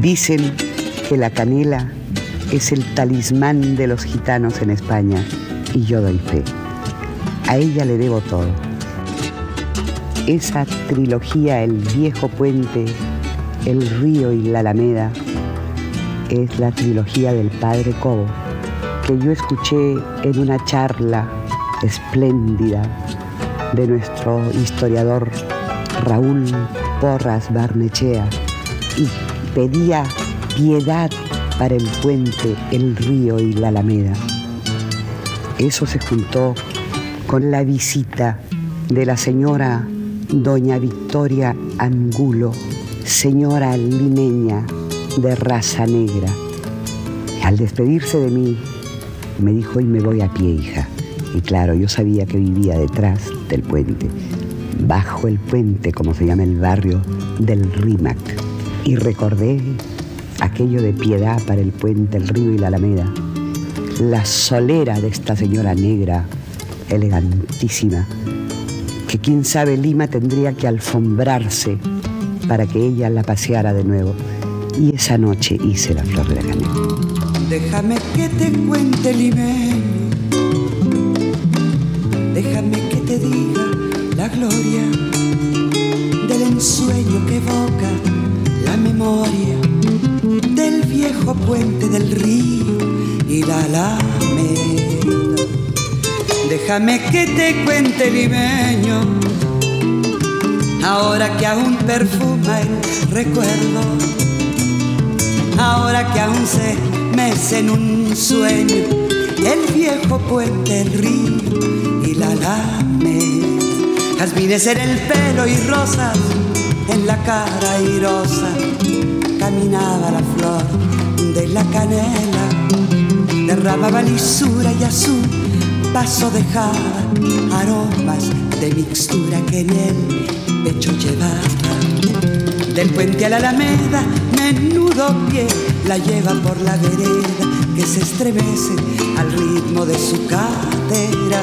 Dicen que la canela es el talismán de los gitanos en España y yo doy fe. A ella le debo todo. Esa trilogía, el viejo puente, el río y la alameda, es la trilogía del padre Cobo, que yo escuché en una charla espléndida de nuestro historiador Raúl Porras Barnechea y pedía piedad para el puente, el río y la alameda. Eso se juntó con la visita de la señora doña Victoria Angulo, señora limeña de raza negra. Al despedirse de mí, me dijo, y me voy a pie, hija. Y claro, yo sabía que vivía detrás del puente, bajo el puente, como se llama el barrio del Rímac. Y recordé aquello de piedad para el puente, el río y la alameda. La solera de esta señora negra, elegantísima, que quién sabe Lima tendría que alfombrarse para que ella la paseara de nuevo. Y esa noche hice la flor de la canela. Déjame que te cuente limeño, déjame que te diga la gloria del ensueño que evoca la memoria del viejo puente del río y la alameda. Déjame que te cuente limeño, ahora que aún perfuma el recuerdo, ahora que aún se mece en un sueño el viejo puente, el río y la alameda. Jazmines en el pelo y rosas en la cara airosa caminaba la flor de la canela, derramaba lisura y a su paso dejaba aromas de mixtura que en el pecho llevaba. Del puente a la alameda, menudo pie la lleva por la vereda que se estremece al ritmo de su cadera.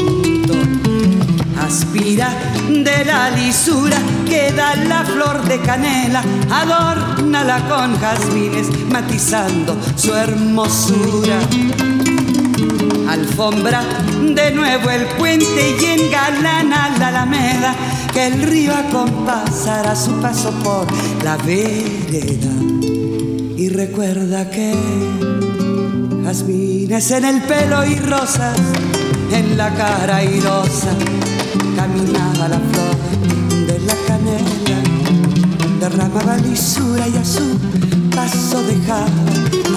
Aspira de la lisura que da la flor de canela, adórnala con jazmines, matizando su hermosura. Alfombra de nuevo el puente y engalana la alameda, que el río acompasará su paso por la vereda. Y recuerda que jazmines en el pelo y rosas en la cara airosa caminaba la flor de la canela, derramaba lisura y a su paso dejaba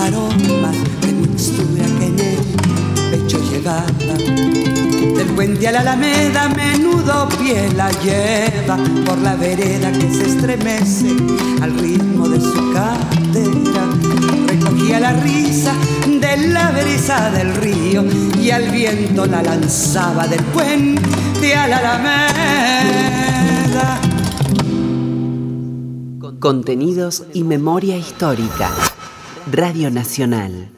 aromas de mixtura que en el pecho llevaba. Del puente a la alameda, menudo pie la lleva por la vereda que se estremece al ritmo de su cadera. Recogía la risa de la brisa del río y al viento la lanzaba del puente a la alameda. Contenidos y memoria histórica. Radio Nacional.